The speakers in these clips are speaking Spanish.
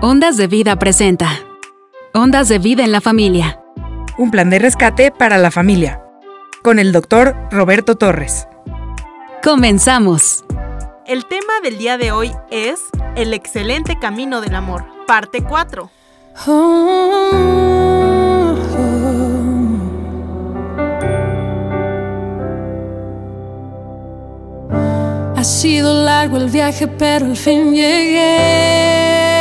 Ondas de Vida presenta. Ondas de Vida en la Familia. Un plan de rescate para la familia. Con el doctor Roberto Torres. Comenzamos. El tema del día de hoy es El excelente camino del amor, parte 4. Ha sido largo el viaje, pero al fin llegué.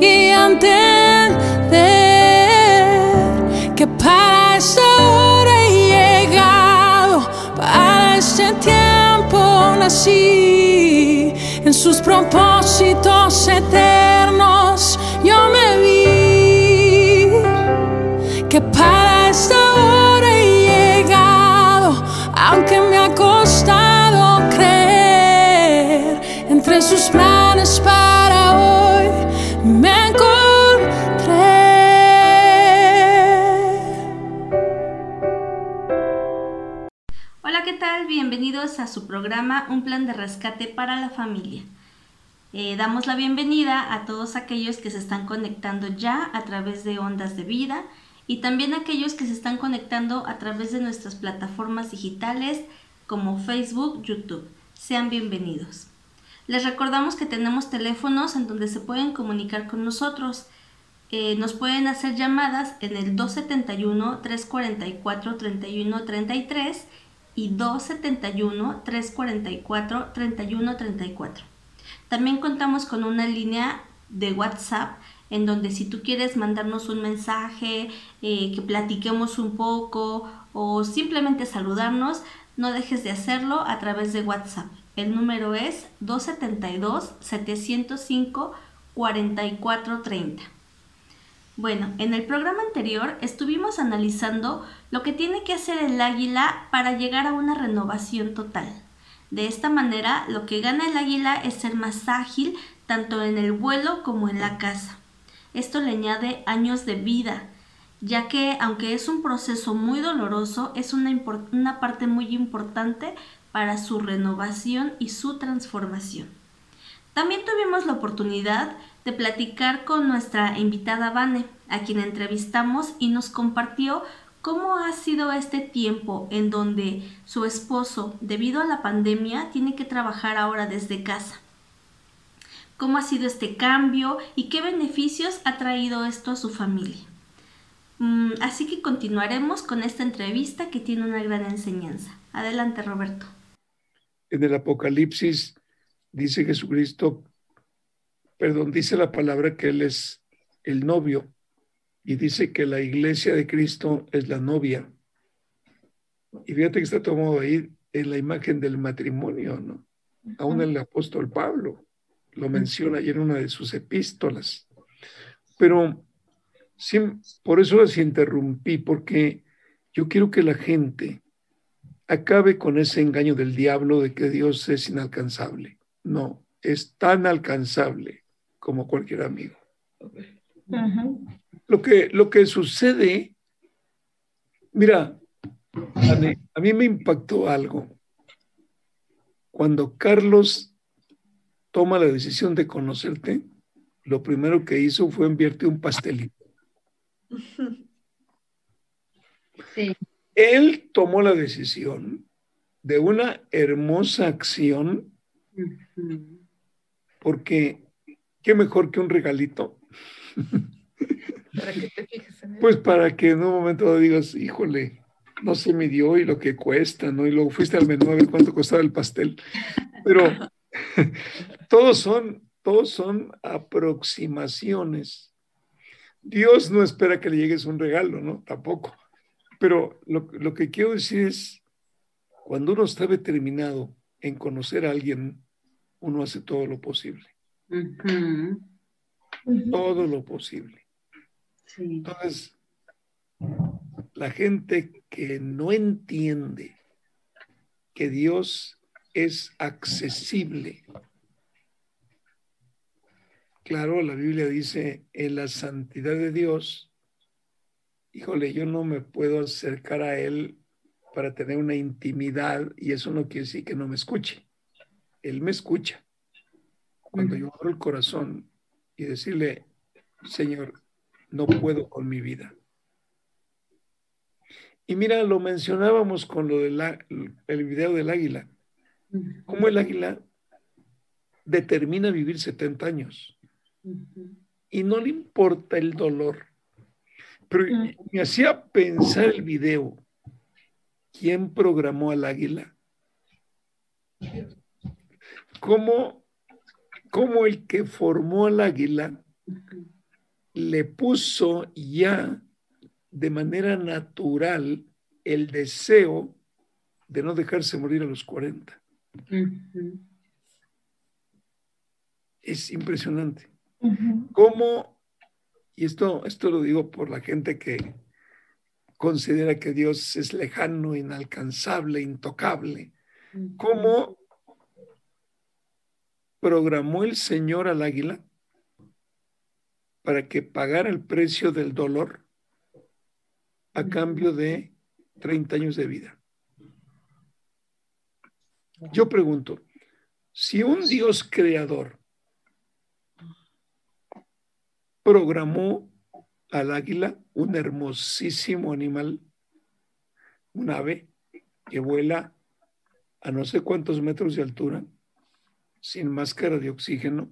y entender que para esta hora he llegado, para este tiempo nací, en sus propósitos eternos. Yo me vi, que para esta hora he llegado, aunque me ha costado creer, entre sus planes para Bienvenidos a su programa Un plan de rescate para la familia. Eh, damos la bienvenida a todos aquellos que se están conectando ya a través de Ondas de Vida y también a aquellos que se están conectando a través de nuestras plataformas digitales como Facebook, YouTube. Sean bienvenidos. Les recordamos que tenemos teléfonos en donde se pueden comunicar con nosotros. Eh, nos pueden hacer llamadas en el 271-344-3133 y 271-344-3134. También contamos con una línea de WhatsApp en donde si tú quieres mandarnos un mensaje, eh, que platiquemos un poco o simplemente saludarnos, no dejes de hacerlo a través de WhatsApp. El número es 272-705-4430. Bueno, en el programa anterior estuvimos analizando lo que tiene que hacer el águila para llegar a una renovación total. De esta manera, lo que gana el águila es ser más ágil tanto en el vuelo como en la caza. Esto le añade años de vida, ya que aunque es un proceso muy doloroso, es una, parte muy importante para su renovación y su transformación. También tuvimos la oportunidad de platicar con nuestra invitada Vane, a quien entrevistamos y nos compartió ¿Cómo ha sido este tiempo en donde su esposo, debido a la pandemia, tiene que trabajar ahora desde casa? ¿Cómo ha sido este cambio y qué beneficios ha traído esto a su familia? Mm, así que continuaremos con esta entrevista que tiene una gran enseñanza. Adelante, Roberto. En el Apocalipsis dice Jesucristo, perdón, dice la palabra que Él es el novio y dice que la iglesia de Cristo es la novia. Y fíjate que está tomado ahí en la imagen del matrimonio, ¿no? Aún el apóstol Pablo lo menciona ahí en una de sus epístolas. Pero por eso las interrumpí, porque yo quiero que la gente acabe con ese engaño del diablo de que Dios es inalcanzable. No, es tan alcanzable como cualquier amigo. Lo que, lo que sucede, mira, a mí me impactó algo. Cuando Carlos toma la decisión de conocerte, lo primero que hizo fue enviarte un pastelito. Sí. Él tomó la decisión de una hermosa acción, porque qué mejor que un regalito. Para que te fijes en él. Pues para que en un momento digas, híjole, no se midió y lo que cuesta, ¿no? Y luego fuiste al menú a ver cuánto costaba el pastel. Pero todos son, todos son aproximaciones. Dios no espera que le llegues un regalo, ¿no? Tampoco. Pero lo, lo que quiero decir es, cuando uno está determinado en conocer a alguien, uno hace todo lo posible. Todo lo posible. Sí. Entonces, la gente que no entiende que Dios es accesible. Claro, la Biblia dice, en la santidad de Dios, híjole, yo no me puedo acercar a Él para tener una intimidad y eso no quiere decir que no me escuche. Él me escucha. Cuando yo abro el corazón y decirle, Señor, no puedo con mi vida. Y mira, lo mencionábamos con lo del el video del águila. Cómo el águila determina vivir 70 años. Y no le importa el dolor. Pero me hacía pensar el video. ¿Quién programó al águila? ¿Cómo, cómo el que formó al águila le puso ya de manera natural el deseo de no dejarse morir a los 40. Es impresionante. ¿Cómo, y esto, esto lo digo por la gente que considera que Dios es lejano, inalcanzable, intocable, cómo programó el Señor al águila para que pagara el precio del dolor a cambio de 30 años de vida. Yo pregunto, si un Dios creador programó al águila, un hermosísimo animal, un ave que vuela a no sé cuántos metros de altura, sin máscara de oxígeno,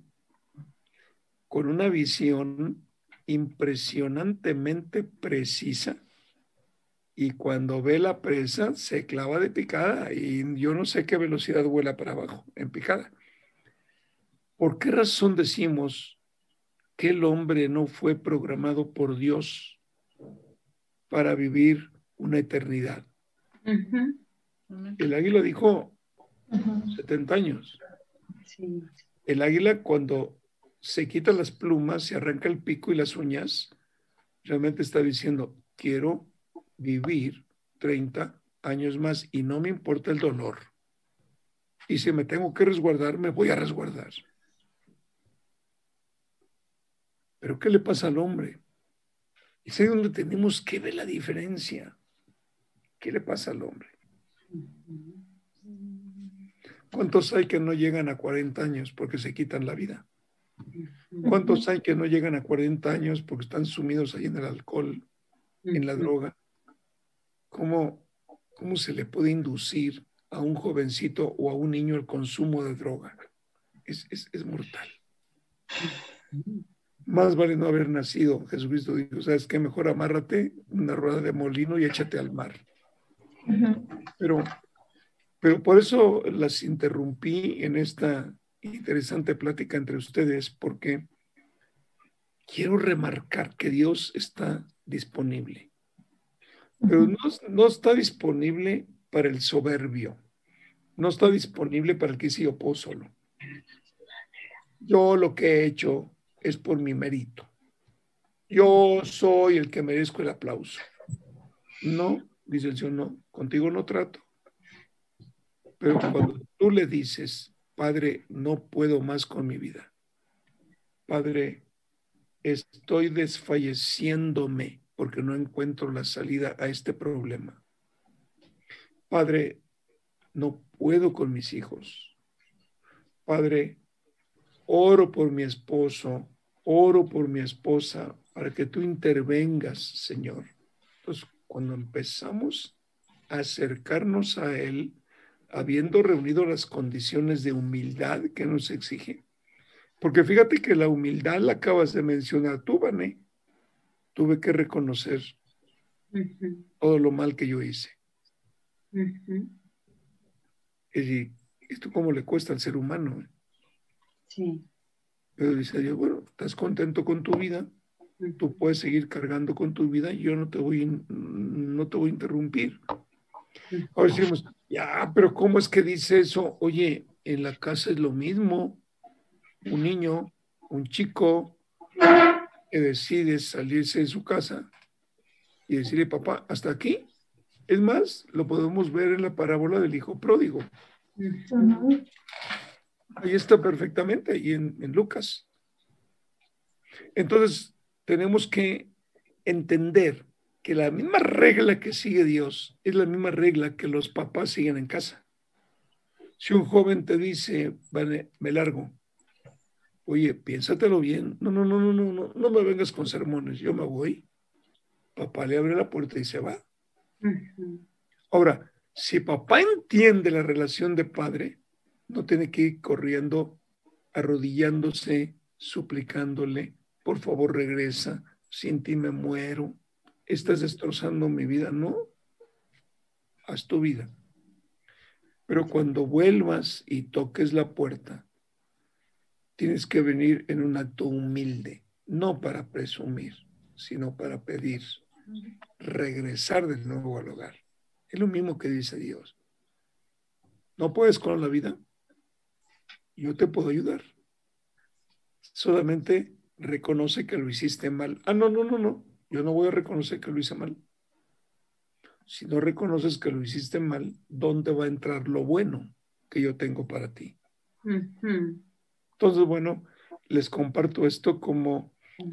con una visión impresionantemente precisa, y cuando ve la presa se clava de picada y yo no sé qué velocidad vuela para abajo en picada. ¿Por qué razón decimos que el hombre no fue programado por Dios para vivir una eternidad? El águila dijo 70 años. El águila cuando se quita las plumas, se arranca el pico y las uñas, realmente está diciendo, quiero vivir 30 años más y no me importa el dolor. Y si me tengo que resguardar, me voy a resguardar. Pero ¿qué le pasa al hombre? Y es donde tenemos que ver la diferencia. ¿Qué le pasa al hombre? ¿Cuántos hay que no llegan a 40 años porque se quitan la vida? ¿Cuántos hay que no llegan a 40 años porque están sumidos ahí en el alcohol, en la droga? ¿Cómo, cómo se le puede inducir a un jovencito o a un niño el consumo de droga? Es, es, mortal. Más vale no haber nacido. Jesucristo dijo, ¿sabes qué? Mejor amárrate una rueda de molino y échate al mar. Pero, pero por eso las interrumpí en esta interesante plática entre ustedes, porque quiero remarcar que Dios está disponible pero no, está disponible para el soberbio, no está disponible para el que se opó solo. Yo lo que he hecho es por mi mérito. Yo soy el que merezco el aplauso. No, dice el Señor, no, contigo no trato. Pero cuando tú le dices, Padre, no puedo más con mi vida. Padre, estoy desfalleciéndome porque no encuentro la salida a este problema. Padre, no puedo con mis hijos. Padre, oro por mi esposo, oro por mi esposa, para que tú intervengas, Señor. Entonces, cuando empezamos a acercarnos a Él, habiendo reunido las condiciones de humildad que nos exige, porque fíjate que la humildad la acabas de mencionar tú, Vané tuve que reconocer todo lo mal que yo hice. Y esto cómo le cuesta al ser humano. Sí. Pero dice Dios, bueno, estás contento con tu vida, tú puedes seguir cargando con tu vida yo no te voy, no te voy a interrumpir. Ahora decimos, ya, pero ¿cómo es que dice eso? Oye, en la casa es lo mismo. Un niño, un chico, que decide salirse de su casa y decirle, papá, hasta aquí. Es más, lo podemos ver en la parábola del hijo pródigo. Ahí está perfectamente, ahí en, en Lucas. Entonces, tenemos que entender que la misma regla que sigue Dios es la misma regla que los papás siguen en casa. Si un joven te dice, vale, me largo, oye, piénsatelo bien, no, no, no, no, no, no, no me vengas con sermones, yo me voy. Papá le abre la puerta y se va. Ahora, si papá entiende la relación de padre, no tiene que ir corriendo, arrodillándose, suplicándole, por favor regresa, sin ti me muero, estás destrozando mi vida. No, haz tu vida. Pero cuando vuelvas y toques la puerta, tienes que venir en un acto humilde, no para presumir, sino para pedir, regresar de nuevo al hogar. Es lo mismo que dice Dios. ¿No puedes con la vida? Yo te puedo ayudar. Solamente reconoce que lo hiciste mal. Ah, no, no, no, no. Yo no voy a reconocer que lo hice mal. Si no reconoces que lo hiciste mal, ¿dónde va a entrar lo bueno que yo tengo para ti? Entonces, bueno, les comparto esto como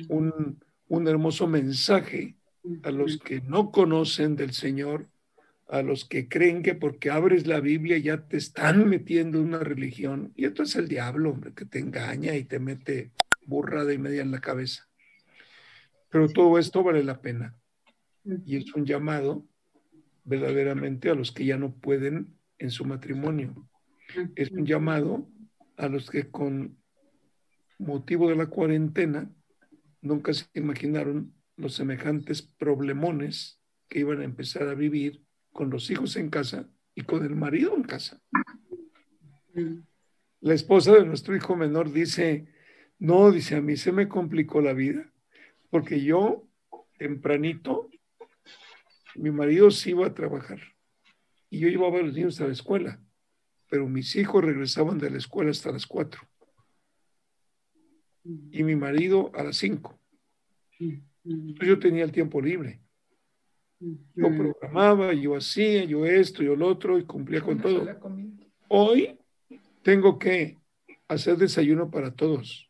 un, un hermoso mensaje a los que no conocen del Señor, a los que creen que porque abres la Biblia ya te están metiendo en una religión. Y esto es el diablo, hombre, que te engaña y te mete burrada y media en la cabeza. Pero todo esto vale la pena. Y es un llamado verdaderamente a los que ya no pueden en su matrimonio. Es un llamado a los que con motivo de la cuarentena nunca se imaginaron los semejantes problemones que iban a empezar a vivir con los hijos en casa y con el marido en casa. La esposa de nuestro hijo menor dice, no, dice, a mí se me complicó la vida, porque yo tempranito, mi marido se iba a trabajar y yo llevaba a los niños a la escuela, pero mis hijos regresaban de la escuela hasta las cuatro y mi marido a las cinco. Entonces yo tenía el tiempo libre. Yo programaba, yo hacía, yo esto, yo lo otro y cumplía con todo. Hoy tengo que hacer desayuno para todos.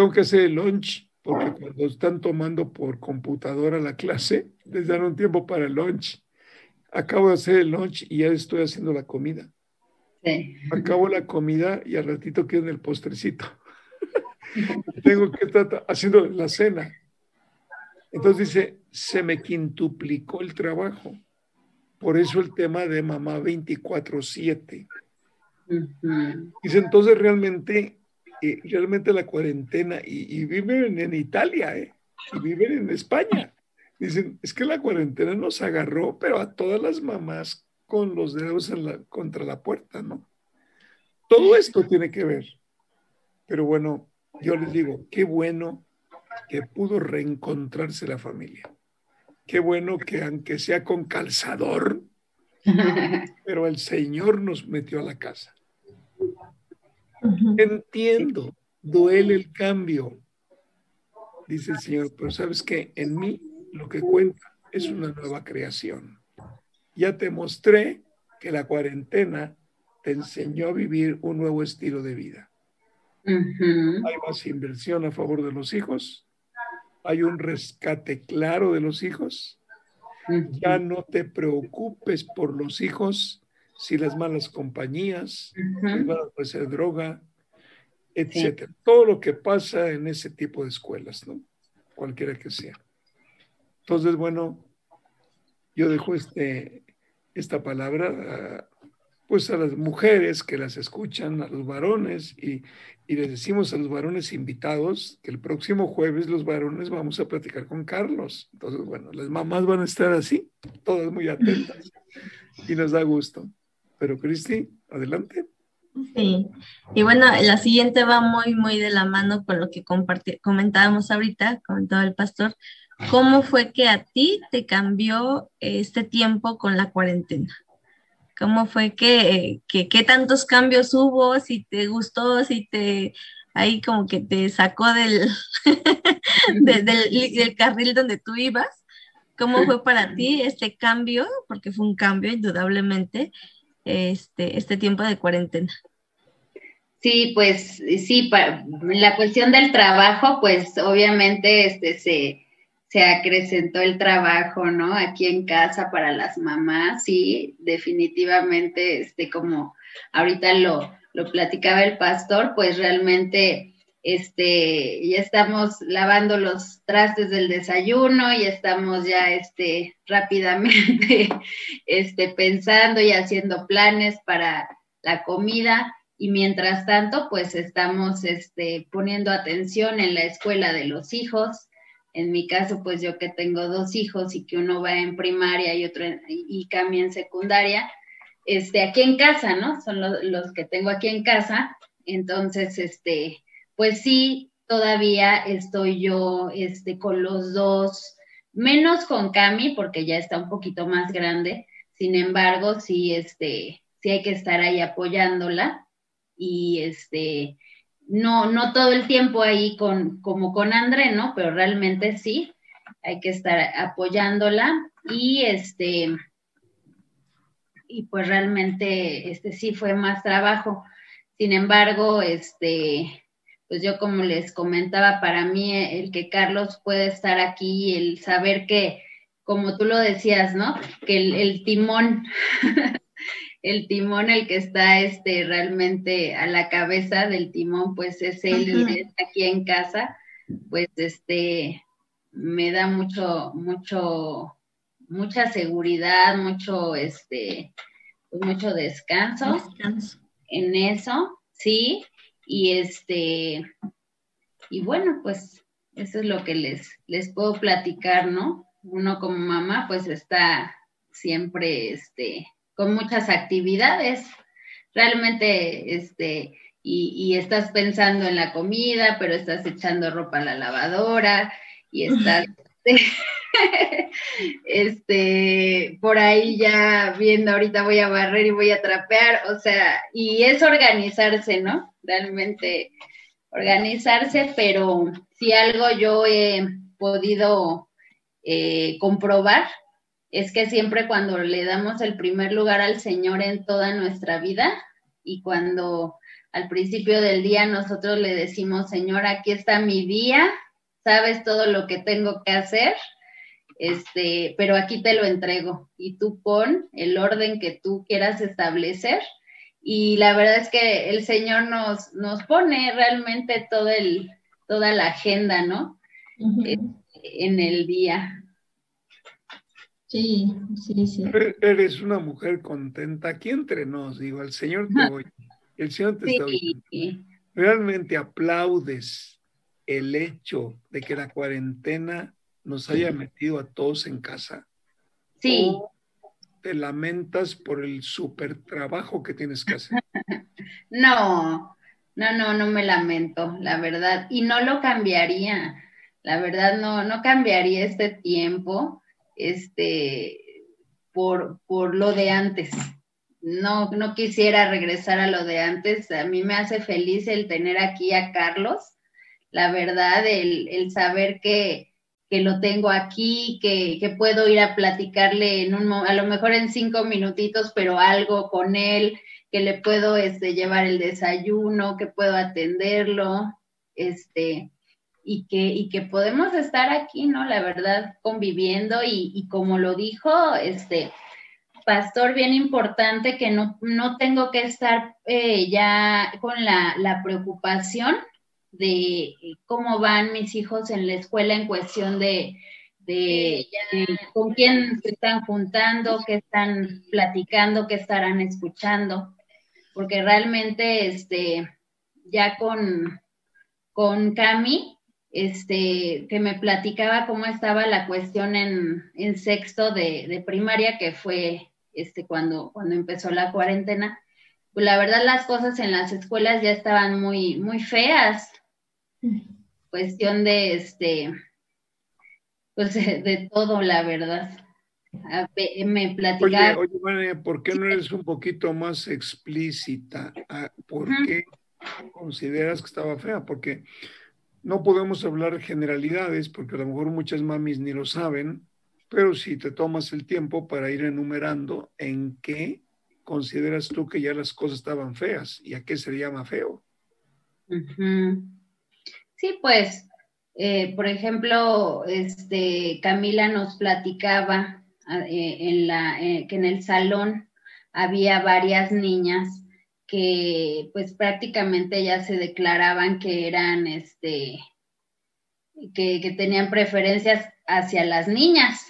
Tengo que hacer el lunch porque cuando están tomando por computadora la clase, les dan un tiempo para el lunch. Acabo de hacer el lunch y ya estoy haciendo la comida. Acabo la comida y al ratito quiero el postrecito. Tengo que estar haciendo la cena. Entonces dice, se me quintuplicó el trabajo. Por eso el tema de mamá 24/7. Dice, entonces realmente, eh, realmente la cuarentena, y, viven en Italia, eh, y viven en España. Dicen, es que la cuarentena nos agarró, pero a todas las mamás con los dedos en la, contra la puerta, ¿no? Todo esto tiene que ver. Pero bueno, yo les digo, qué bueno que pudo reencontrarse la familia. Qué bueno que aunque sea con calzador, pero el Señor nos metió a la casa. Entiendo, duele el cambio, dice el Señor, pero sabes que en mí lo que cuenta es una nueva creación. Ya te mostré que la cuarentena te enseñó a vivir un nuevo estilo de vida. Hay más inversión a favor de los hijos, hay un rescate claro de los hijos. Ya no te preocupes por los hijos si las malas compañías, les van a ofrecer droga, etcétera. Todo lo que pasa en ese tipo de escuelas, ¿no? Cualquiera que sea. Entonces, bueno, yo dejo este, esta palabra pues a las mujeres que las escuchan, a los varones, y, y, les decimos a los varones invitados que el próximo jueves los varones vamos a platicar con Carlos. Entonces, bueno, las mamás van a estar así, todas muy atentas, y nos da gusto. Pero Cristi, adelante. Sí, y bueno, la siguiente va muy, muy de la mano con lo que comentábamos ahorita, comentaba el pastor. ¿Cómo fue que a ti te cambió este tiempo con la cuarentena? ¿Cómo fue que, qué tantos cambios hubo? Si te gustó, si te ahí como que te sacó del, de- del, del carril donde tú ibas. ¿Cómo fue para ti este cambio? Porque fue un cambio, indudablemente, este, este tiempo de cuarentena. Sí, pues sí, la cuestión del trabajo, pues obviamente este, se, se acrecentó el trabajo, ¿no? Aquí en casa para las mamás, sí, definitivamente, este, como ahorita lo, lo platicaba el pastor, pues realmente, este, ya estamos lavando los trastes del desayuno y estamos ya, este, rápidamente, este, pensando y haciendo planes para la comida y mientras tanto, pues estamos este, poniendo atención en la escuela de los hijos. En mi caso, pues yo que tengo dos hijos y que uno va en primaria y otro en, y cambia en secundaria, este, aquí en casa, ¿no? Son lo- los que tengo aquí en casa. Entonces, este, pues sí, todavía estoy yo este, con los dos, menos con Cami, porque ya está un poquito más grande. Sin embargo, sí, este, sí hay que estar ahí apoyándola y este no no todo el tiempo ahí con como con André, ¿no? Pero realmente sí hay que estar apoyándola y este y pues realmente este sí fue más trabajo. Sin embargo, este pues yo como les comentaba, para mí el que Carlos puede estar aquí, el saber que, como tú lo decías, ¿no? Que el, el timón el timón, el que está este, realmente a la cabeza del timón, pues es él y aquí en casa, pues este, me da mucho, mucho, mucha seguridad, mucho, este, pues, mucho descanso Descanso. en eso, sí, y este, y bueno, pues eso es lo que les, les puedo platicar, ¿no? Uno como mamá, pues está siempre, este, con muchas actividades, realmente, este, y, y estás pensando en la comida, pero estás echando ropa a la lavadora y estás, este, por ahí ya viendo, ahorita voy a barrer y voy a trapear, o sea, y es organizarse, ¿no? Realmente organizarse, pero si algo yo he podido eh, comprobar es que siempre cuando le damos el primer lugar al Señor en toda nuestra vida y cuando al principio del día nosotros le decimos, Señor, aquí está mi día, sabes todo lo que tengo que hacer, este, pero aquí te lo entrego y tú pon el orden que tú quieras establecer. Y la verdad es que el Señor nos, nos pone realmente todo el, toda la agenda, ¿no? Eh, en el día. Sí, sí, sí. Er- Eres una mujer contenta. Aquí entre nos, digo, el Señor te oye. El Señor te está oyendo. Sí, ¿Realmente aplaudes el hecho de que la cuarentena nos haya metido a todos en casa? sí. ¿O te lamentas por el super trabajo que tienes que hacer? No, no, no, no me lamento, la verdad, y no lo cambiaría, la verdad, no, no cambiaría este tiempo, este, por, por lo de antes. No, no quisiera regresar a lo de antes. A mí me hace feliz el tener aquí a Carlos, la verdad, el, el saber que, que lo tengo aquí, que, que puedo ir a platicarle en un, a lo mejor en cinco minutitos, pero algo con él, que le puedo este, llevar el desayuno, que puedo atenderlo, este, y que, y que podemos estar aquí, ¿no? La verdad, conviviendo y, y como lo dijo, este, pastor, bien importante que no, no tengo que estar eh, ya con la, la preocupación de cómo van mis hijos en la escuela en cuestión de, de, de con quién se están juntando, qué están platicando, qué estarán escuchando, porque realmente este, ya con, con Cami, este, que me platicaba cómo estaba la cuestión en, en sexto de, de primaria, que fue este, cuando, cuando empezó la cuarentena, pues la verdad las cosas en las escuelas ya estaban muy, muy feas. Cuestión de este, pues de, todo, la verdad. Me Oye, oye, Vania, ¿por qué no eres un poquito más explícita? Ah, ¿Por qué consideras que estaba fea, porque no podemos hablar generalidades, porque a lo mejor muchas mamis ni lo saben, pero si te tomas el tiempo para ir enumerando en qué consideras tú que ya las cosas estaban feas y a qué se llama feo. Sí, pues, eh, por ejemplo, este, Camila nos platicaba eh, en la, eh, que en el salón había varias niñas que pues prácticamente ya se declaraban que eran, este, que, que tenían preferencias hacia las niñas.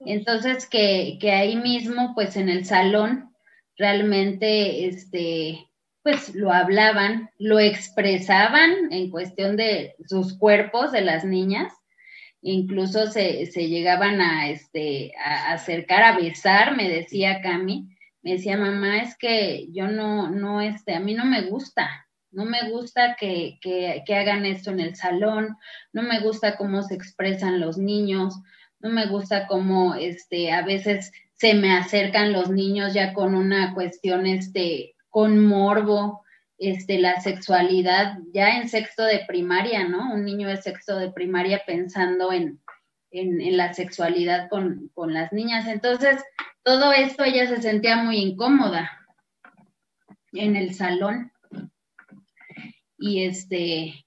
Entonces, que, que, ahí mismo, pues en el salón, realmente, este, pues lo hablaban, lo expresaban en cuestión de sus cuerpos de las niñas, incluso se, se llegaban a, este, a acercar, a besar, me decía Cami, me decía, mamá, es que yo no, no, este, a mí no me gusta, no me gusta que, que, que hagan esto en el salón, no me gusta cómo se expresan los niños, no me gusta cómo, este, a veces se me acercan los niños ya con una cuestión, este, con morbo, este, la sexualidad ya en sexto de primaria, ¿no? Un niño de sexto de primaria pensando en, en, la sexualidad con, con, las niñas. Entonces, todo esto ella se sentía muy incómoda en el salón. Y este,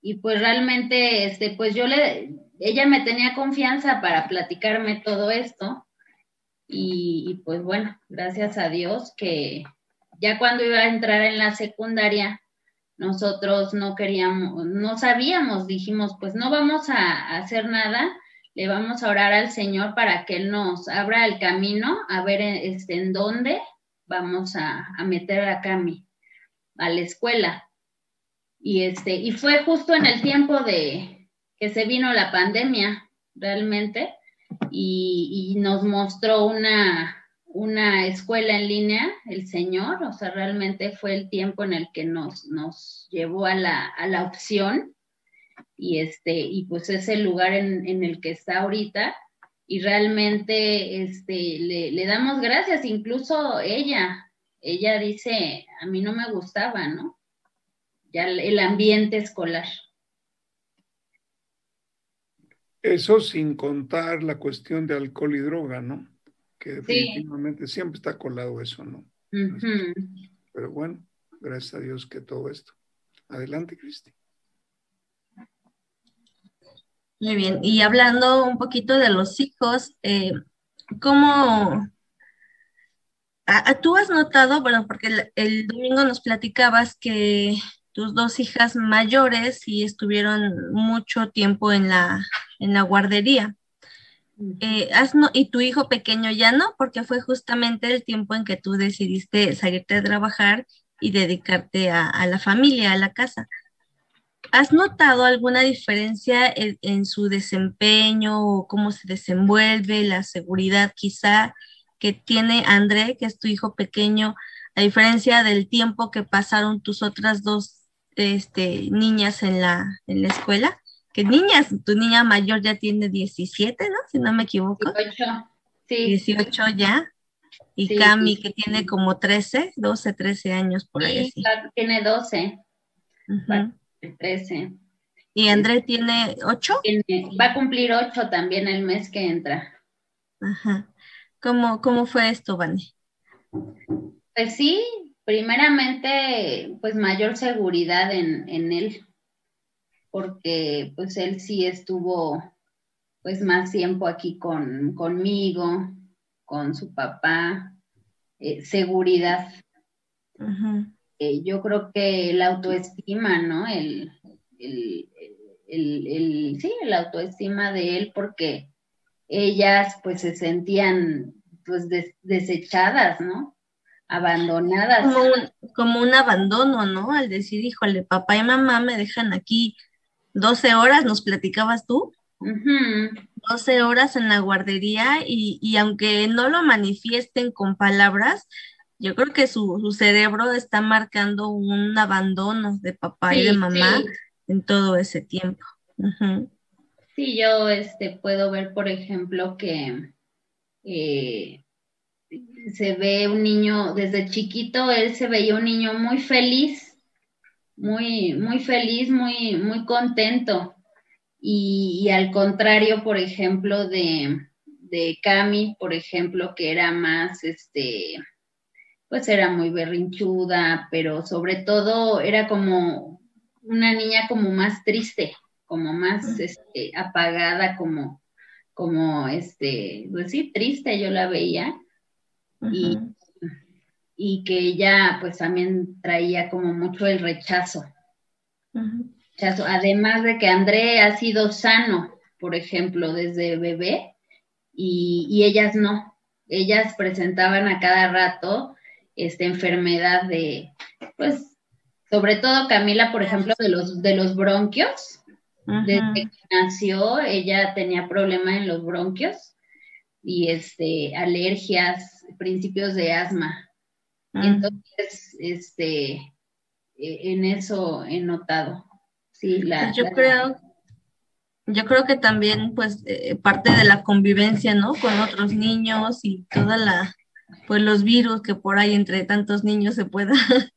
y pues realmente, este, pues yo le, ella me tenía confianza para platicarme todo esto. Y, y pues bueno, gracias a Dios que, ya cuando iba a entrar en la secundaria, nosotros no queríamos, no sabíamos, dijimos, pues no vamos a, hacer nada, le vamos a orar al Señor para que Él nos abra el camino, a ver este, en dónde vamos a, meter a Cami a la escuela. Y, este, y fue justo en el tiempo de que se vino la pandemia, realmente, y nos mostró una, una escuela en línea, el Señor, o sea, realmente fue el tiempo en el que nos, nos llevó a la, a la opción y, este, y pues es el lugar en, en el que está ahorita y realmente este, le, le, damos gracias, incluso ella, ella dice, a mí no me gustaba, ¿no? Ya el ambiente escolar. Eso sin contar la cuestión de alcohol y droga, ¿no? Que definitivamente siempre está colado eso, ¿no? Pero bueno, gracias a Dios que todo esto. Adelante, Cristi. Muy bien, y hablando un poquito de los hijos, eh, ¿cómo tú has notado, bueno, porque el, domingo nos platicabas que tus dos hijas mayores y estuvieron mucho tiempo en la, en la guardería. Eh, y tu hijo pequeño ya no, porque fue justamente el tiempo en que tú decidiste salirte a trabajar y dedicarte a, la familia, a la casa. ¿Has notado alguna diferencia en, su desempeño o cómo se desenvuelve, la seguridad quizá que tiene André, que es tu hijo pequeño, a diferencia del tiempo que pasaron tus otras dos este, niñas en la, en la escuela? Que niñas, tu niña mayor ya tiene 17, ¿no? Si no me equivoco. 18, sí. 18 ya. Y Cami, que tiene como 13, 12, 13 años por ahí. Sí, tiene 12. 13. ¿Y André tiene 8? va a cumplir 8 también el mes que entra. Ajá. ¿Cómo, cómo fue esto, Vani? Pues sí, primeramente, pues mayor seguridad en, en él porque pues él sí estuvo pues más tiempo aquí con, conmigo, con su papá, eh, seguridad. Eh, yo creo que la autoestima, ¿no? El, el, el, sí, la autoestima de él, porque ellas pues se sentían pues desechadas, ¿no? Abandonadas. Como un, como un abandono, ¿no? Al decir, híjole, papá y mamá me dejan aquí 12 horas, nos platicabas tú. 12 horas en la guardería y, aunque no lo manifiesten con palabras, yo creo que su, cerebro está marcando un abandono de papá y de mamá en todo ese tiempo. Sí, yo este, puedo ver, por ejemplo, que eh, se ve un niño, desde chiquito, él se veía un niño muy feliz muy, muy feliz, muy, muy contento. Y, y al contrario, por ejemplo, de, de Cami, por ejemplo, que era más, este, pues era muy berrinchuda, pero sobre todo era como una niña como más triste, como más este, apagada, como, como, este, pues sí, triste yo la veía. y, y, que ella pues también traía como mucho el rechazo. rechazo. Además de que André ha sido sano, por ejemplo, desde bebé, y, ellas no. Ellas presentaban a cada rato esta enfermedad de, pues, sobre todo Camila, por ejemplo, de los, de los bronquios. Desde que nació, ella tenía problema en los bronquios y este, alergias, principios de asma. Entonces, este, e, en eso he notado. Sí, la, pues yo creo yo creo que también pues eh, parte de la convivencia, ¿no? Con otros niños y toda la, pues los virus que por ahí entre tantos niños se pueda,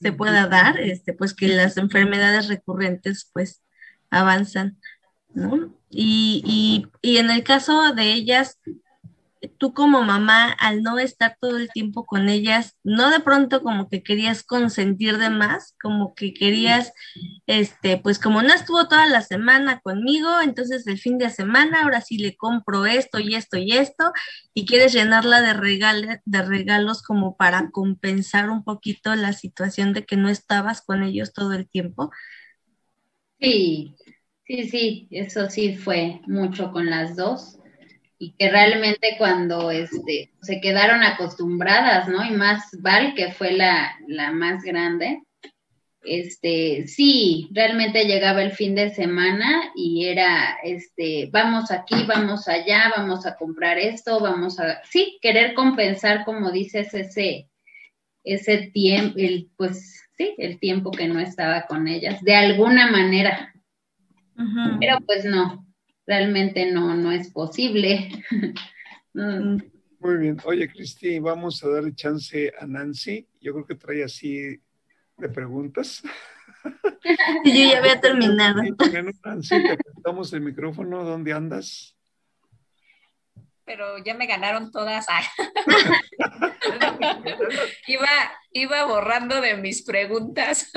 se pueda dar, este, pues que las enfermedades recurrentes pues avanzan, ¿no? Y, y, y en el caso de ellas, tú como mamá, al no estar todo el tiempo con ellas, no de pronto como que querías consentir de más, como que querías, este, pues como no estuvo toda la semana conmigo, entonces el fin de semana ahora sí le compro esto y esto y esto, y quieres llenarla de, de regalos como para compensar un poquito la situación de que no estabas con ellos todo el tiempo. Sí, sí, sí, eso sí fue mucho con las dos y que realmente cuando este, se quedaron acostumbradas, ¿no? Y más Val, que fue la, la más grande, este, sí, realmente llegaba el fin de semana y era, este, vamos aquí, vamos allá, vamos a comprar esto, vamos a, sí, querer compensar, como dices, ese, ese tiempo, el, pues, sí, el tiempo que no estaba con ellas, de alguna manera. Pero pues no, realmente no, no es posible. Mm. Muy bien. Oye, Cristi, vamos a darle chance a Nancy. Yo creo que trae así de preguntas. yo ya había terminado. Nancy, te prestamos el micrófono. ¿Dónde andas? Pero ya me ganaron todas. iba, iba borrando de mis preguntas.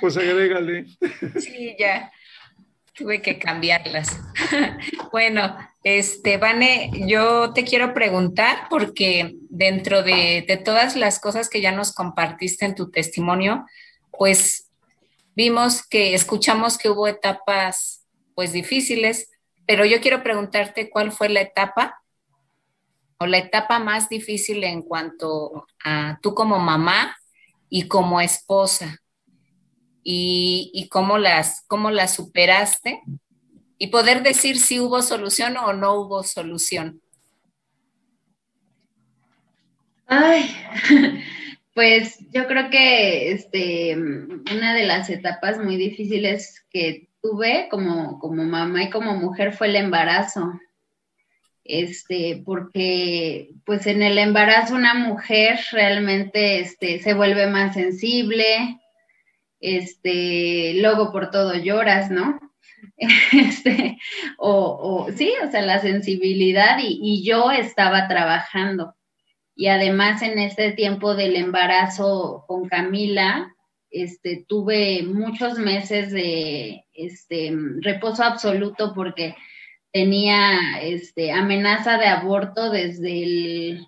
pues agrégale. Sí, ya tuve que cambiarlas. bueno, este, Vane, yo te quiero preguntar porque dentro de, de, todas las cosas que ya nos compartiste en tu testimonio, pues vimos que, escuchamos que hubo etapas pues difíciles, pero yo quiero preguntarte cuál fue la etapa o la etapa más difícil en cuanto a tú como mamá y como esposa y, cómo, las, cómo las superaste y poder decir si hubo solución o no hubo solución. Ay, pues yo creo que este, una de las etapas muy difíciles que tuve como, como mamá y como mujer fue el embarazo. Este, porque pues en el embarazo una mujer realmente este, se vuelve más sensible, este, luego por todo lloras, ¿no? Este, o, sí, o sea, la sensibilidad y, yo estaba trabajando. Y además en este tiempo del embarazo con Camila, este, tuve muchos meses de este, reposo absoluto porque tenía este, amenaza de aborto desde el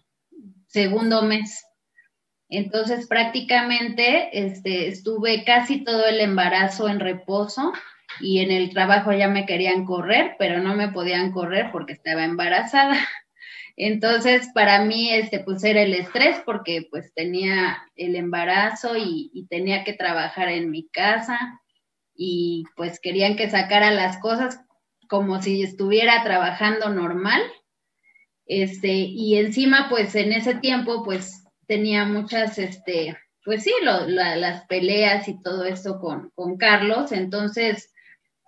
segundo mes. Entonces prácticamente este, estuve casi todo el embarazo en reposo y en el trabajo ya me querían correr, pero no me podían correr porque estaba embarazada. Entonces, para mí, este, pues era el estrés porque pues tenía el embarazo y, y, tenía que trabajar en mi casa y pues querían que sacara las cosas como si estuviera trabajando normal. Este, y encima, pues en ese tiempo, pues tenía muchas, este, pues sí, las peleas y todo eso con, con, Carlos, entonces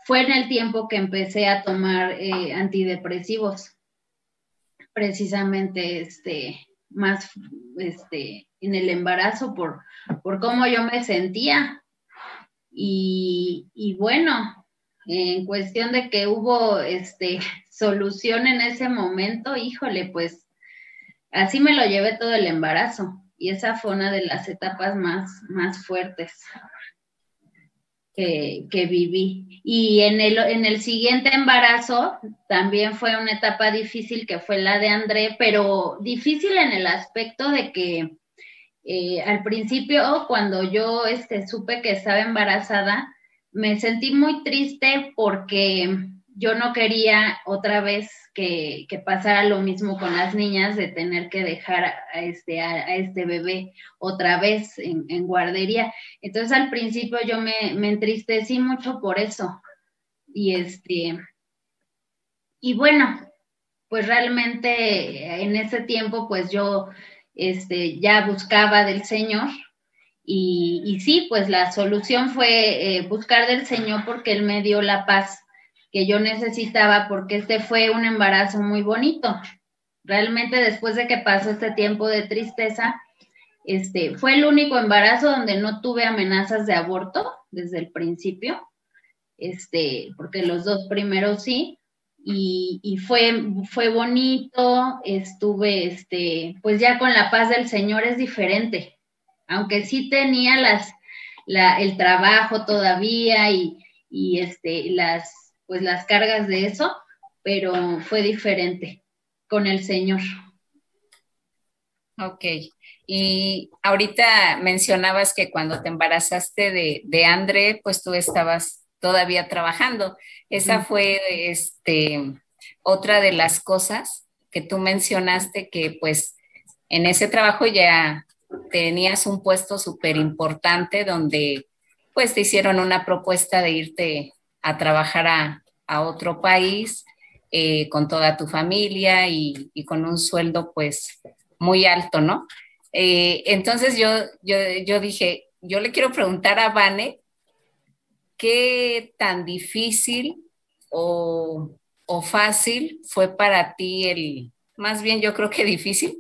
fue en el tiempo que empecé a tomar eh, antidepresivos, precisamente, este, más este, en el embarazo por, por cómo yo me sentía. Y, y bueno, en cuestión de que hubo este, solución en ese momento, híjole, pues así me lo llevé todo el embarazo y esa fue una de las etapas más, más fuertes que, que, viví. Y en el, en el siguiente embarazo también fue una etapa difícil que fue la de André, pero difícil en el aspecto de que eh, al principio, cuando yo este, supe que estaba embarazada, me sentí muy triste porque yo no quería otra vez que, pasara lo mismo con las niñas de tener que dejar a este, a, este bebé otra vez en, guardería. Entonces al principio yo me, me, entristecí mucho por eso. Y este, y bueno, pues realmente en ese tiempo pues yo este, ya buscaba del Señor. Y, y sí, pues la solución fue eh, buscar del Señor porque Él me dio la paz que yo necesitaba porque este fue un embarazo muy bonito. Realmente después de que pasó este tiempo de tristeza, este, fue el único embarazo donde no tuve amenazas de aborto desde el principio, este, porque los dos primeros sí, y, fue, fue bonito, estuve, este, pues ya con la paz del Señor es diferente, aunque sí tenía las, la, el trabajo todavía y, y este, las, pues las cargas de eso, pero fue diferente con el Señor. Ok. Y ahorita mencionabas que cuando te embarazaste de, de André, pues tú estabas todavía trabajando. Esa fue este, otra de las cosas que tú mencionaste que pues en ese trabajo ya tenías un puesto súper importante donde pues te hicieron una propuesta de irte a trabajar a, otro país eh, con toda tu familia y, con un sueldo pues muy alto, ¿no? Eh, entonces yo, yo, yo dije, yo le quiero preguntar a Vane ¿qué tan difícil o, fácil fue para ti el, más bien yo creo que difícil,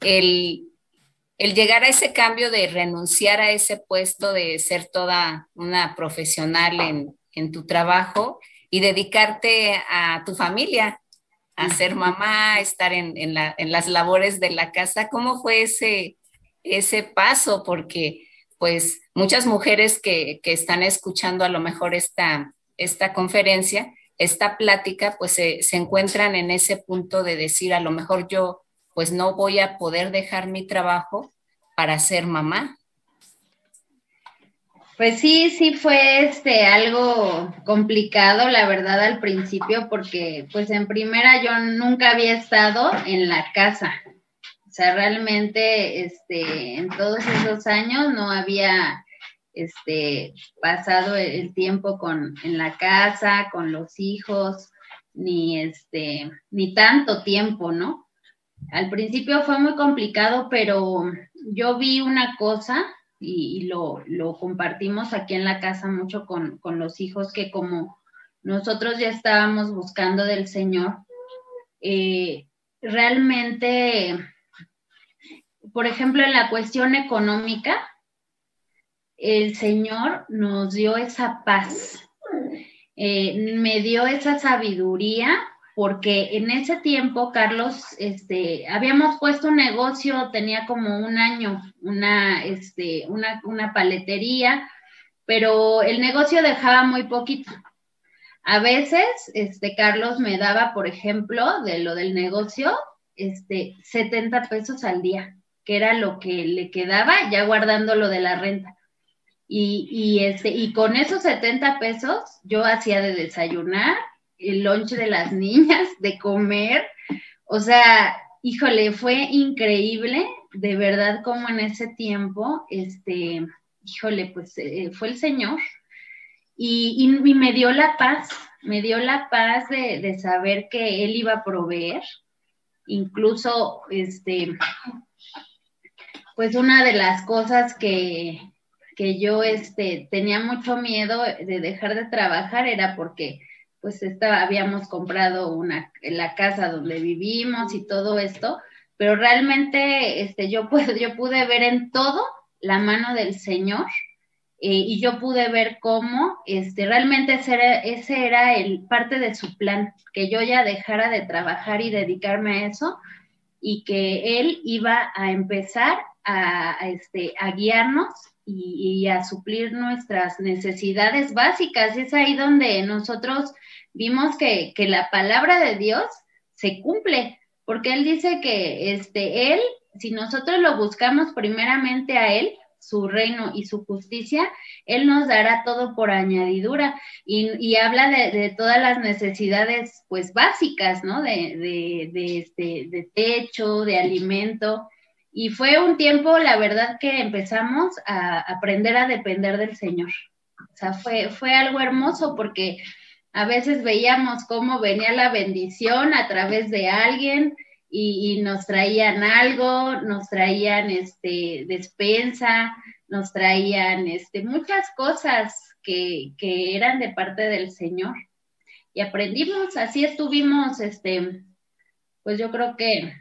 el, llegar a ese cambio de renunciar a ese puesto de ser toda una profesional en, tu trabajo y dedicarte a tu familia, a ser mamá, estar en, en, las labores de la casa. ¿Cómo fue ese, ese paso? Porque pues muchas mujeres que, están escuchando a lo mejor esta, esta conferencia, esta plática, pues se, encuentran en ese punto de decir, a lo mejor yo pues no voy a poder dejar mi trabajo para ser mamá. Pues sí, sí fue este algo complicado, la verdad, al principio, porque pues en primera yo nunca había estado en la casa. O sea, realmente este, en todos esos años no había este, pasado el tiempo con, en la casa, con los hijos, ni, este, ni tanto tiempo, ¿no? Al principio fue muy complicado, pero yo vi una cosa y, lo, compartimos aquí en la casa mucho con, los hijos, que como nosotros ya estábamos buscando del Señor, eh, realmente por ejemplo, en la cuestión económica, el Señor nos dio esa paz, eh, me dio esa sabiduría, porque en ese tiempo, Carlos, este, habíamos puesto un negocio, tenía como un año, una, este, una, una paletería, pero el negocio dejaba muy poquito. A veces, este, Carlos me daba, por ejemplo, de lo del negocio, este, 70 pesos al día que era lo que le quedaba, ya guardando lo de la renta. Y, y, este, y con esos 70 pesos yo hacía de desayunar, el lunch de las niñas, de comer. O sea, híjole, fue increíble, de verdad, como en ese tiempo, este, híjole, pues eh, fue el Señor. Y, y, me dio la paz, me dio la paz de, de saber que Él iba a proveer. Incluso, este, pues una de las cosas que, yo este, tenía mucho miedo de dejar de trabajar era porque pues estaba, habíamos comprado una, la casa donde vivimos y todo esto, pero realmente este, yo, puedo, yo pude ver en todo la mano del Señor eh, y yo pude ver cómo este, realmente ese era, ese era el, parte de su plan, que yo ya dejara de trabajar y dedicarme a eso y que Él iba a empezar a, este, a guiarnos y, a suplir nuestras necesidades básicas. Es ahí donde nosotros vimos que, que la palabra de Dios se cumple, porque Él dice que este, Él, si nosotros lo buscamos primeramente a Él, su reino y su justicia, Él nos dará todo por añadidura y, habla de, todas las necesidades pues básicas, ¿no? De, de, este, de techo, de alimento. Y fue un tiempo, la verdad, que empezamos a aprender a depender del Señor. O sea, fue, fue algo hermoso porque a veces veíamos cómo venía la bendición a través de alguien y, nos traían algo, nos traían este despensa, nos traían este, muchas cosas que, que eran de parte del Señor. Y aprendimos, así estuvimos, este, pues yo creo que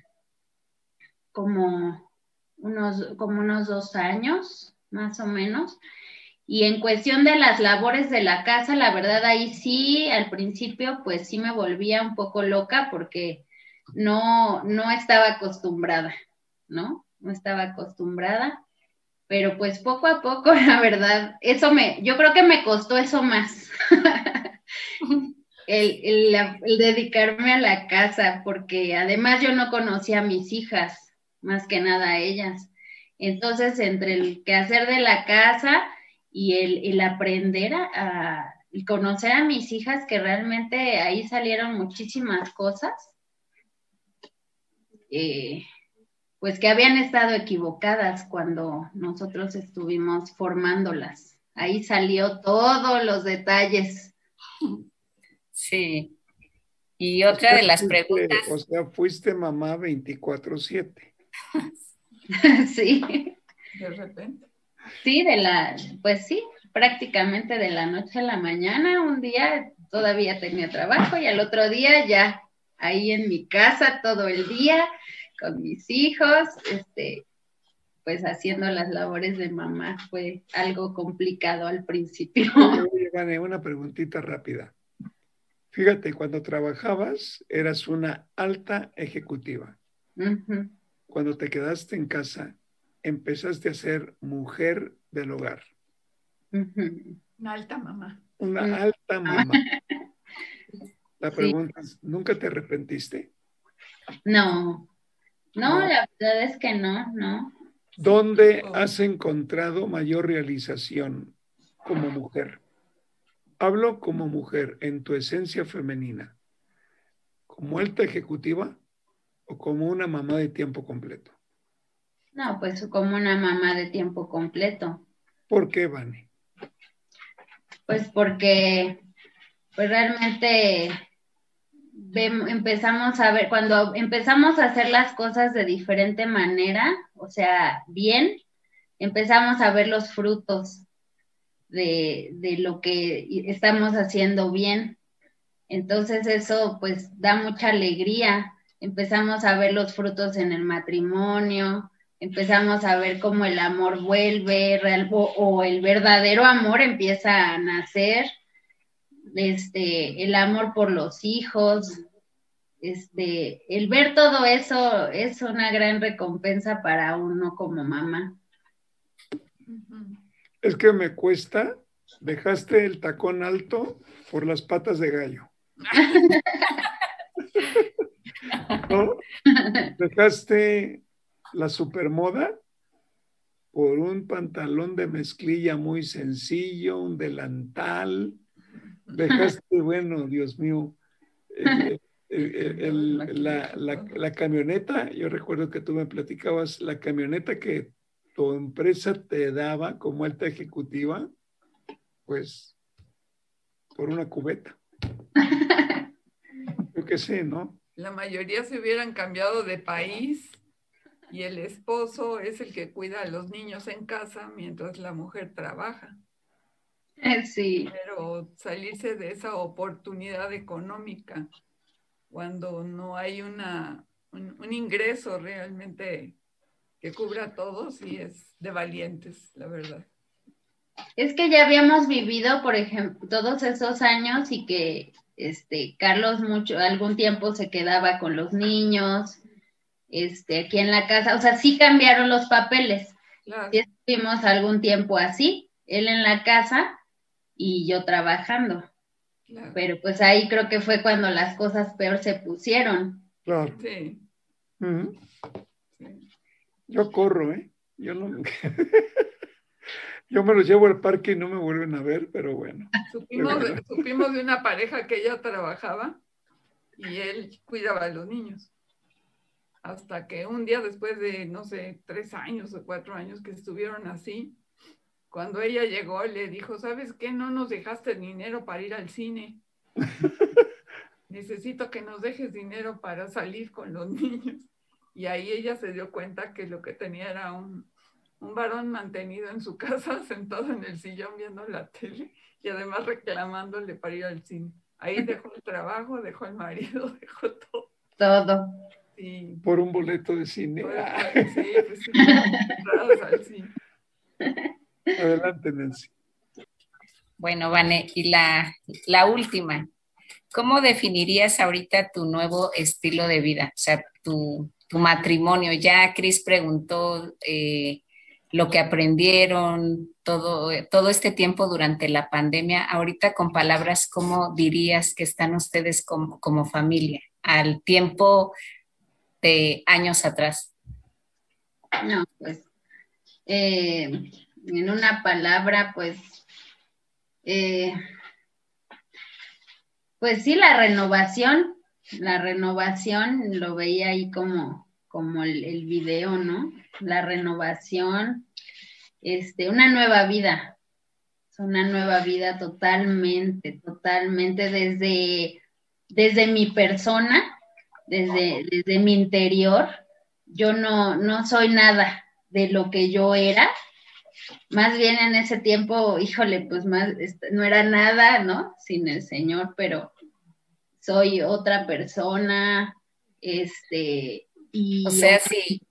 como unos, como unos dos años, más o menos. Y en cuestión de las labores de la casa, la verdad ahí sí, al principio, pues sí me volvía un poco loca porque no, no estaba acostumbrada, ¿no? No estaba acostumbrada. Pero pues poco a poco, la verdad, eso me, yo creo que me costó eso más. el, el dedicarme a la casa, porque además yo no conocía a mis hijas más que nada a ellas. Entonces, entre el quehacer de la casa y el, aprender a, conocer a mis hijas, que realmente ahí salieron muchísimas cosas, eh, pues que habían estado equivocadas cuando nosotros estuvimos formándolas. Ahí salió todos los detalles. Sí. Y otra de las preguntas. O sea, fuiste mamá 24/7. sí. De repente. Sí, de la, pues sí, prácticamente de la noche a la mañana, un día todavía tenía trabajo y al otro día ya ahí en mi casa todo el día con mis hijos, este, pues haciendo las labores de mamá fue algo complicado al principio. una preguntita rápida. Fíjate, cuando trabajabas eras una alta ejecutiva cuando te quedaste en casa, empezaste a ser mujer del hogar. Una alta mamá. Una alta mamá. La pregunta es, ¿nunca te arrepentiste? No, no, la verdad es que no, no. ¿Dónde has encontrado mayor realización como mujer? Hablo como mujer en tu esencia femenina, como alta ejecutiva o como una mamá de tiempo completo? No, pues como una mamá de tiempo completo. ¿Por qué, Vani? Pues porque pues realmente empezamos a ver, cuando empezamos a hacer las cosas de diferente manera, o sea, bien, empezamos a ver los frutos de, de lo que estamos haciendo bien. Entonces eso pues da mucha alegría empezamos a ver los frutos en el matrimonio, empezamos a ver cómo el amor vuelve o, el verdadero amor empieza a nacer, este, el amor por los hijos, este, el ver todo eso es una gran recompensa para uno como mamá. Es que me cuesta, dejaste el tacón alto por las patas de gallo. ¿No? Dejaste la supermoda por un pantalón de mezclilla muy sencillo, un delantal. Dejaste, bueno, Dios mío, la, la, camioneta, yo recuerdo que tú me platicabas, la camioneta que tu empresa te daba como alta ejecutiva, pues por una cubeta. Yo qué sé, ¿no? La mayoría se hubieran cambiado de país y el esposo es el que cuida a los niños en casa mientras la mujer trabaja. Sí. Pero salirse de esa oportunidad económica cuando no hay una, un, un ingreso realmente que cubra a todos y es de valientes, la verdad. Es que ya habíamos vivido, por ejemplo, todos esos años y que este Carlos mucho algún tiempo se quedaba con los niños, este aquí en la casa, o sea, sí cambiaron los papeles. Claro. Sí estuvimos algún tiempo así, él en la casa y yo trabajando. claro. Pero pues ahí creo que fue cuando las cosas peor se pusieron. Claro. Sí. Yo corro, ¿eh? Yo no. Yo me los llevo al parque y no me vuelven a ver, pero bueno. Supimos, de- supimos de una pareja que ella trabajaba y él cuidaba a los niños. Hasta que un día después de, no sé, tres años o cuatro años que estuvieron así, cuando ella llegó, le dijo, ¿sabes qué? No nos dejaste dinero para ir al cine. Necesito que nos dejes dinero para salir con los niños. Y ahí ella se dio cuenta que lo que tenía era un, un varón mantenido en su casa, sentado en el sillón viendo la tele y además reclamándole para ir al cine. Ahí dejó el trabajo, dejó el marido, dejó todo. Todo. Sí, Por un boleto de cine. Ah, sí, pues sí, entradas al cine. Adelante, Nancy. Bueno, Vane, y la, la última, ¿cómo definirías ahorita tu nuevo estilo de vida? O sea, tu, tu matrimonio. Ya Cris preguntó eh, lo que aprendieron todo, todo este tiempo durante la pandemia. Ahorita con palabras, ¿cómo dirías que están ustedes como, como familia al tiempo de años atrás? No, pues, eh, en una palabra, pues, eh, pues sí, la renovación, la renovación, lo veía ahí como, como el, el video, ¿no? La renovación, este, una nueva vida, una nueva vida totalmente, totalmente desde, desde mi persona, desde, desde mi interior, yo no, no soy nada de lo que yo era. Más bien en ese tiempo, híjole, pues más, este, no era nada, ¿no? Sin el Señor, pero soy otra persona, este, y... O sea, si,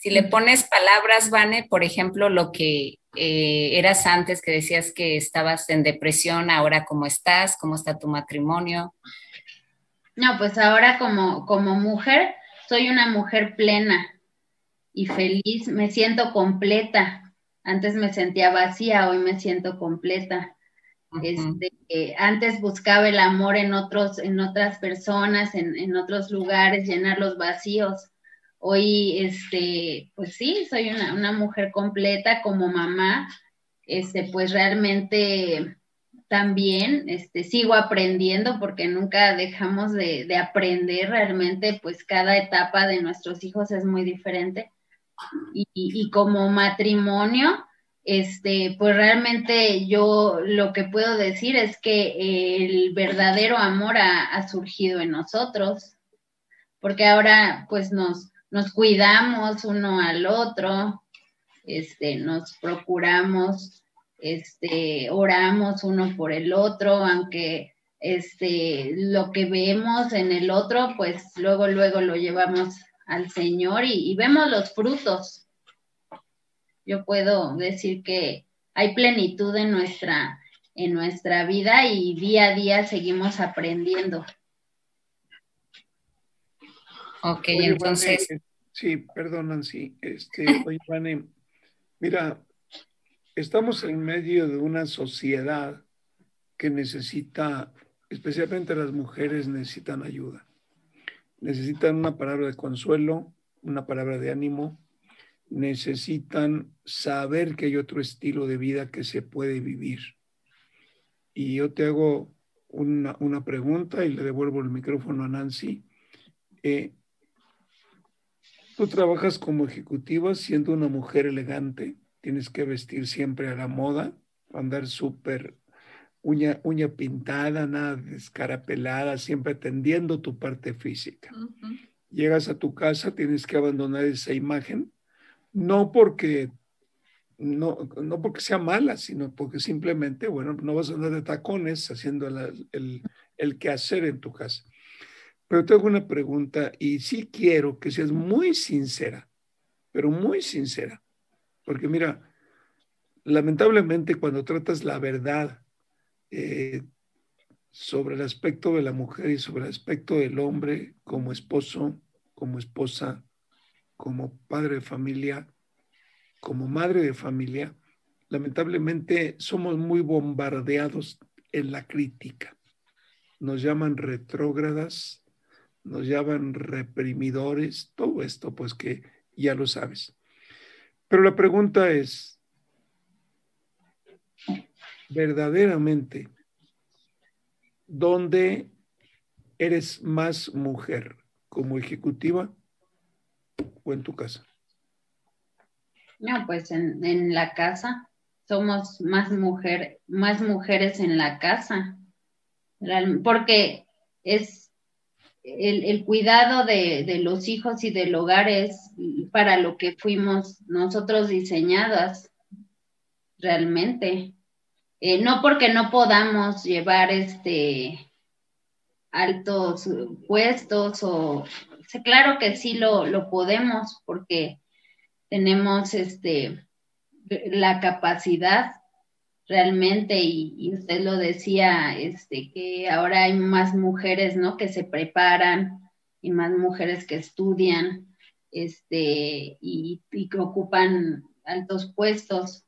si le pones palabras, Vane, por ejemplo, lo que eh, eras antes, que decías que estabas en depresión, ahora cómo estás, cómo está tu matrimonio. No, pues ahora como, como mujer, soy una mujer plena y feliz, me siento completa. Antes me sentía vacía, hoy me siento completa. Este, eh, antes buscaba el amor en otros, en otras personas, en, en otros lugares, llenar los vacíos. Hoy, este, pues sí, soy una, una mujer completa como mamá. Este, pues realmente también este, sigo aprendiendo porque nunca dejamos de, de aprender realmente, pues cada etapa de nuestros hijos es muy diferente. Y- y como matrimonio, este, pues realmente yo lo que puedo decir es que el verdadero amor ha, ha surgido en nosotros, porque ahora pues nos, nos cuidamos uno al otro, este, nos procuramos, este, oramos uno por el otro, aunque este, lo que vemos en el otro, pues luego, luego lo llevamos al Señor y, y vemos los frutos. Yo puedo decir que hay plenitud en nuestra, en nuestra vida y día a día seguimos aprendiendo. Ok, Oye, entonces, Vane, sí, perdón, Nancy. Este, oye, Vane, mira, estamos en medio de una sociedad que necesita, especialmente las mujeres necesitan ayuda. Necesitan una palabra de consuelo, una palabra de ánimo, necesitan saber que hay otro estilo de vida que se puede vivir. Y yo te hago una, una pregunta y le devuelvo el micrófono a Nancy. Eh, Tú trabajas como ejecutiva siendo una mujer elegante, tienes que vestir siempre a la moda, andar súper uña, uña pintada, nada descarapelada, siempre atendiendo tu parte física. Ujú. Llegas a tu casa, tienes que abandonar esa imagen, no porque no, no porque sea mala, sino porque simplemente, bueno, no vas a andar de tacones haciendo la- el, el quehacer en tu casa. Pero te hago una pregunta y sí quiero que seas muy sincera, pero muy sincera. Porque mira, lamentablemente cuando tratas la verdad eh, sobre el aspecto de la mujer y sobre el aspecto del hombre como esposo, como esposa, como padre de familia, como madre de familia, lamentablemente somos muy bombardeados en la crítica. Nos llaman retrógradas, nos llaman reprimidores, todo esto pues que ya lo sabes. Pero la pregunta es, verdaderamente, ¿dónde eres más mujer? ¿Como ejecutiva o en tu casa? No, pues en, en la casa somos más mujer, más mujeres en la casa, porque es el, el cuidado de, de, los hijos y del hogar es para lo que fuimos nosotros diseñadas realmente. Eh, no porque no podamos llevar este altos puestos o claro que sí lo, lo podemos porque tenemos este la capacidad realmente, y, usted lo decía, este, que ahora hay más mujeres, ¿no? Que se preparan y más mujeres que estudian, este, y, que ocupan altos puestos.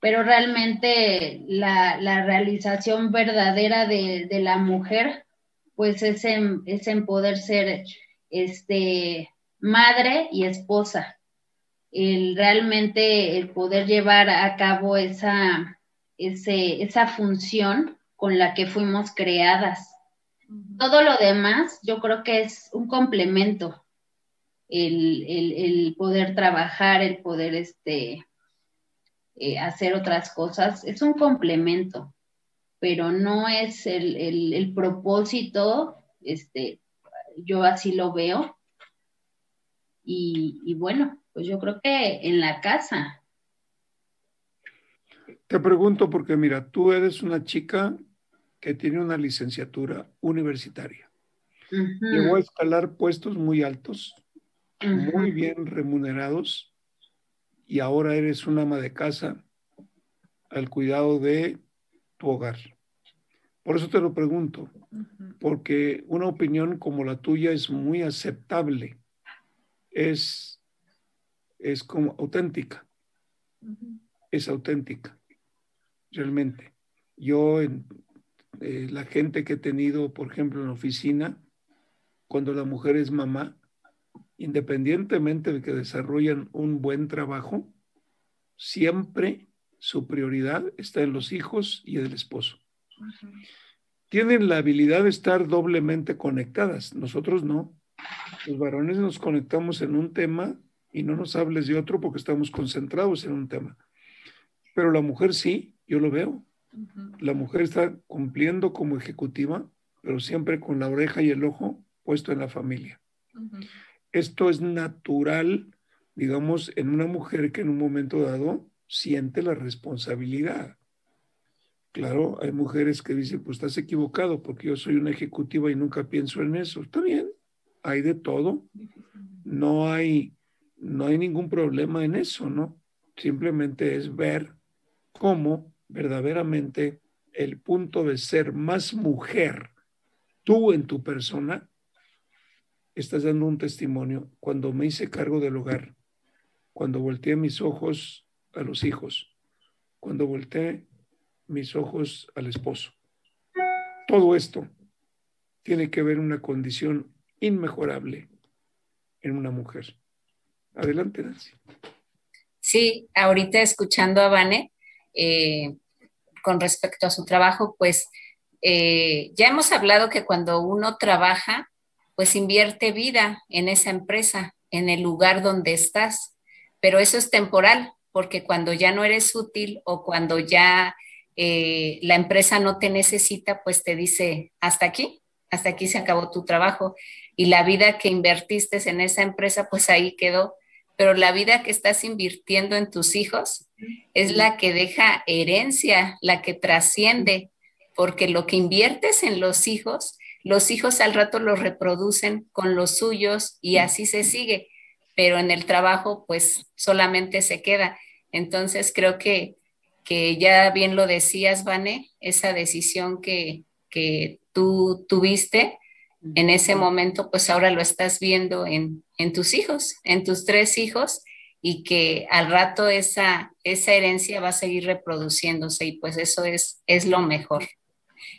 Pero realmente la, realización verdadera de, la mujer, pues es en, es en poder ser, este, madre y esposa el realmente el poder llevar a cabo esa, esa función con la que fuimos creadas. Todo lo demás yo creo que es un complemento. El, poder trabajar, el poder este, eh, hacer otras cosas, es un complemento, pero no es el, propósito, este, yo así lo veo. y bueno, pues yo creo que en la casa. Te pregunto porque mira, tú eres una chica que tiene una licenciatura universitaria. Llegó a escalar puestos muy altos, muy bien remunerados, y ahora eres una ama de casa al cuidado de tu hogar. Por eso te lo pregunto, porque una opinión como la tuya es muy aceptable, es es como auténtica. Es auténtica, realmente. Yo, en, eh, la gente que he tenido, por ejemplo, en la oficina, cuando la mujer es mamá, independientemente de que desarrollan un buen trabajo, siempre su prioridad está en los hijos y en el esposo. Tienen la habilidad de estar doblemente conectadas, nosotros no. Los varones nos conectamos en un tema y no nos hables de otro porque estamos concentrados en un tema. Pero la mujer sí, yo lo veo. La mujer está cumpliendo como ejecutiva, pero siempre con la oreja y el ojo puesto en la familia. Esto es natural, digamos, en una mujer que en un momento dado siente la responsabilidad. Claro, hay mujeres que dicen, pues estás equivocado porque yo soy una ejecutiva y nunca pienso en eso. Está bien, hay de todo. No hay no hay ningún problema en eso, ¿no? Simplemente es ver cómo verdaderamente el punto de ser más mujer, tú en tu persona, estás dando un testimonio cuando me hice cargo del hogar, cuando volteé mis ojos a los hijos, cuando volteé mis ojos al esposo. Todo esto tiene que ver una condición inmejorable en una mujer. Adelante, Nancy. Sí, ahorita escuchando a Vane, eh, con respecto a su trabajo, pues eh, ya hemos hablado que cuando uno trabaja, pues invierte vida en esa empresa, en el lugar donde estás, pero eso es temporal, porque cuando ya no eres útil o cuando ya eh, la empresa no te necesita, pues te dice, hasta aquí, hasta aquí se acabó tu trabajo y la vida que invertiste en esa empresa, pues ahí quedó. Pero la vida que estás invirtiendo en tus hijos es la que deja herencia, la que trasciende, porque lo que inviertes en los hijos los hijos al rato los reproducen con los suyos y así se sigue, pero en el trabajo pues solamente se queda. Entonces creo que, que ya bien lo decías, Vane, esa decisión que, que tú tuviste en ese momento, pues ahora lo estás viendo en, en tus hijos, en tus tres hijos, y que al rato esa, esa herencia va a seguir reproduciéndose y pues eso es, es lo mejor.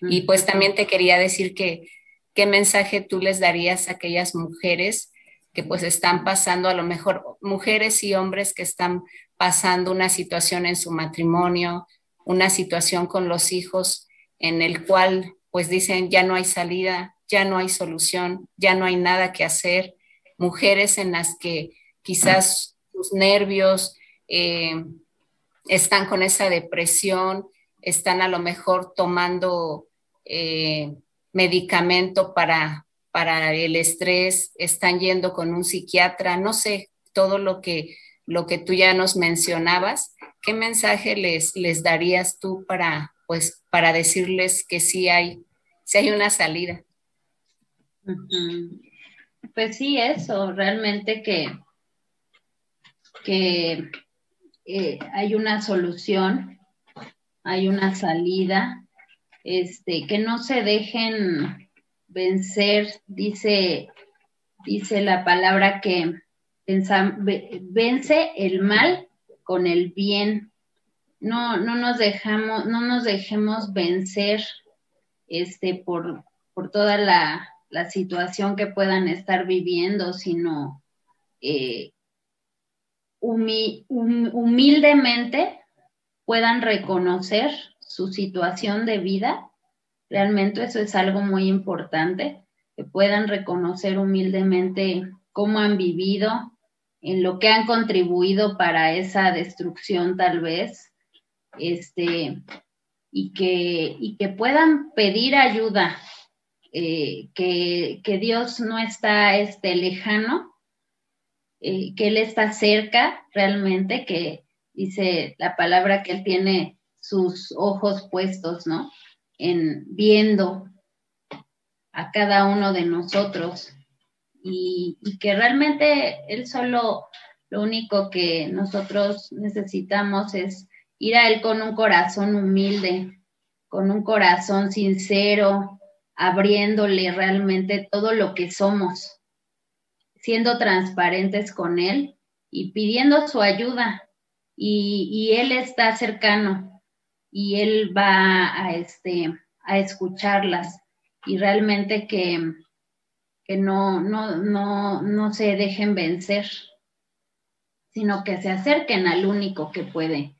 Y pues también te quería decir que qué mensaje tú les darías a aquellas mujeres que pues están pasando, a lo mejor mujeres y hombres que están pasando una situación en su matrimonio, una situación con los hijos en el cual pues dicen ya no hay salida, ya no hay solución, ya no hay nada que hacer, mujeres en las que quizás sus nervios, eh, están con esa depresión, están a lo mejor tomando eh, medicamento para, para el estrés, están yendo con un psiquiatra, no sé, todo lo que, lo que tú ya nos mencionabas, ¿qué mensaje les, les darías tú para, pues, para decirles que sí hay, sí hay una salida? Pues sí, eso, realmente que que eh, hay una solución, hay una salida, este, que no se dejen vencer, dice, dice la palabra que vence el mal con el bien. No, no nos dejamos, no nos dejemos vencer este, por, por toda la, la, situación que puedan estar viviendo, sino eh, humildemente puedan reconocer su situación de vida. Realmente eso es algo muy importante, que puedan reconocer humildemente cómo han vivido, en lo que han contribuido para esa destrucción tal vez, este, y que, y que puedan pedir ayuda, eh, que, que, Dios no está este, lejano, eh, que Él está cerca realmente, que dice la palabra que Él tiene sus ojos puestos, ¿no? En viendo a cada uno de nosotros y, y que realmente Él solo, lo único que nosotros necesitamos es ir a Él con un corazón humilde, con un corazón sincero, abriéndole realmente todo lo que somos siendo transparentes con Él y pidiendo su ayuda. Y, Él está cercano y Él va a, este, a escucharlas y realmente que, que no, no, no, no se dejen vencer, sino que se acerquen al único que puede,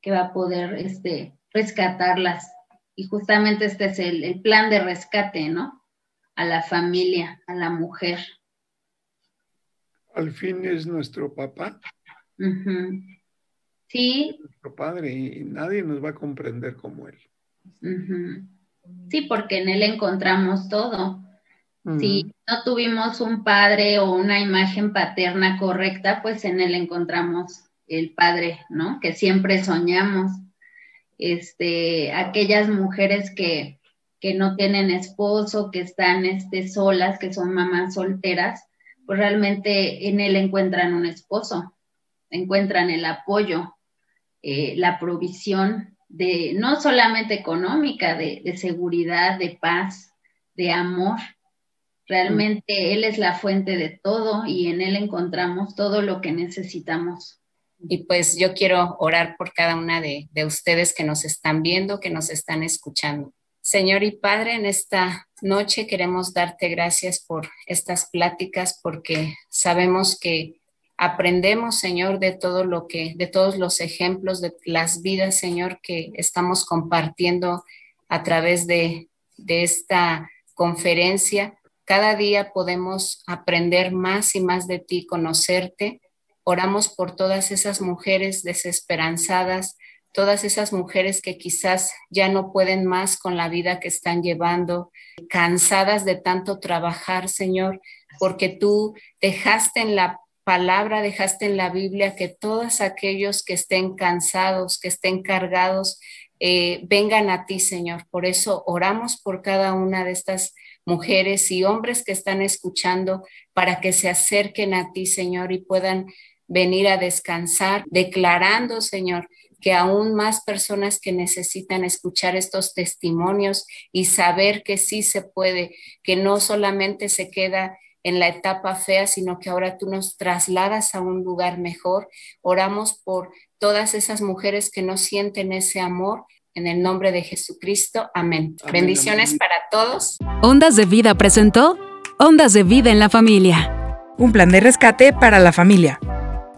que va a poder este, rescatarlas. Y justamente este es el, el plan de rescate, ¿no? A la familia, a la mujer al fin es nuestro papá. Sí. Nuestro padre y nadie nos va a comprender como él. Sí, porque en él encontramos todo. Si no tuvimos un padre o una imagen paterna correcta, pues en él encontramos el padre, ¿no? Que siempre soñamos. Este, aquellas mujeres que, que no tienen esposo, que están este, solas, que son mamás solteras, pues realmente en él encuentran un esposo, encuentran el apoyo, eh, la provisión de no solamente económica, de, seguridad, de paz, de amor. Realmente Él es la fuente de todo y en Él encontramos todo lo que necesitamos. Y pues yo quiero orar por cada una de, de ustedes que nos están viendo, que nos están escuchando. Señor y Padre, en esta noche queremos darte gracias por estas pláticas porque sabemos que aprendemos, Señor, de todo lo que, de todos los ejemplos de las vidas, Señor, que estamos compartiendo a través de, de esta conferencia. Cada día podemos aprender más y más de ti, conocerte. Oramos por todas esas mujeres desesperanzadas, todas esas mujeres que quizás ya no pueden más con la vida que están llevando, cansadas de tanto trabajar, Señor, porque tú dejaste en la palabra, dejaste en la Biblia que todos aquellos que estén cansados, que estén cargados, eh, vengan a ti, Señor. Por eso oramos por cada una de estas mujeres y hombres que están escuchando para que se acerquen a ti, Señor, y puedan venir a descansar, declarando, Señor, que aún más personas que necesitan escuchar estos testimonios y saber que sí se puede, que no solamente se queda en la etapa fea, sino que ahora tú nos trasladas a un lugar mejor. Oramos por todas esas mujeres que no sienten ese amor. En el nombre de Jesucristo, amén. Bendiciones para todos. Ondas de Vida presentó Ondas de Vida en la Familia. Un plan de rescate para la familia.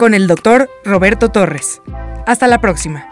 Con el doctor Roberto Torres. Hasta la próxima.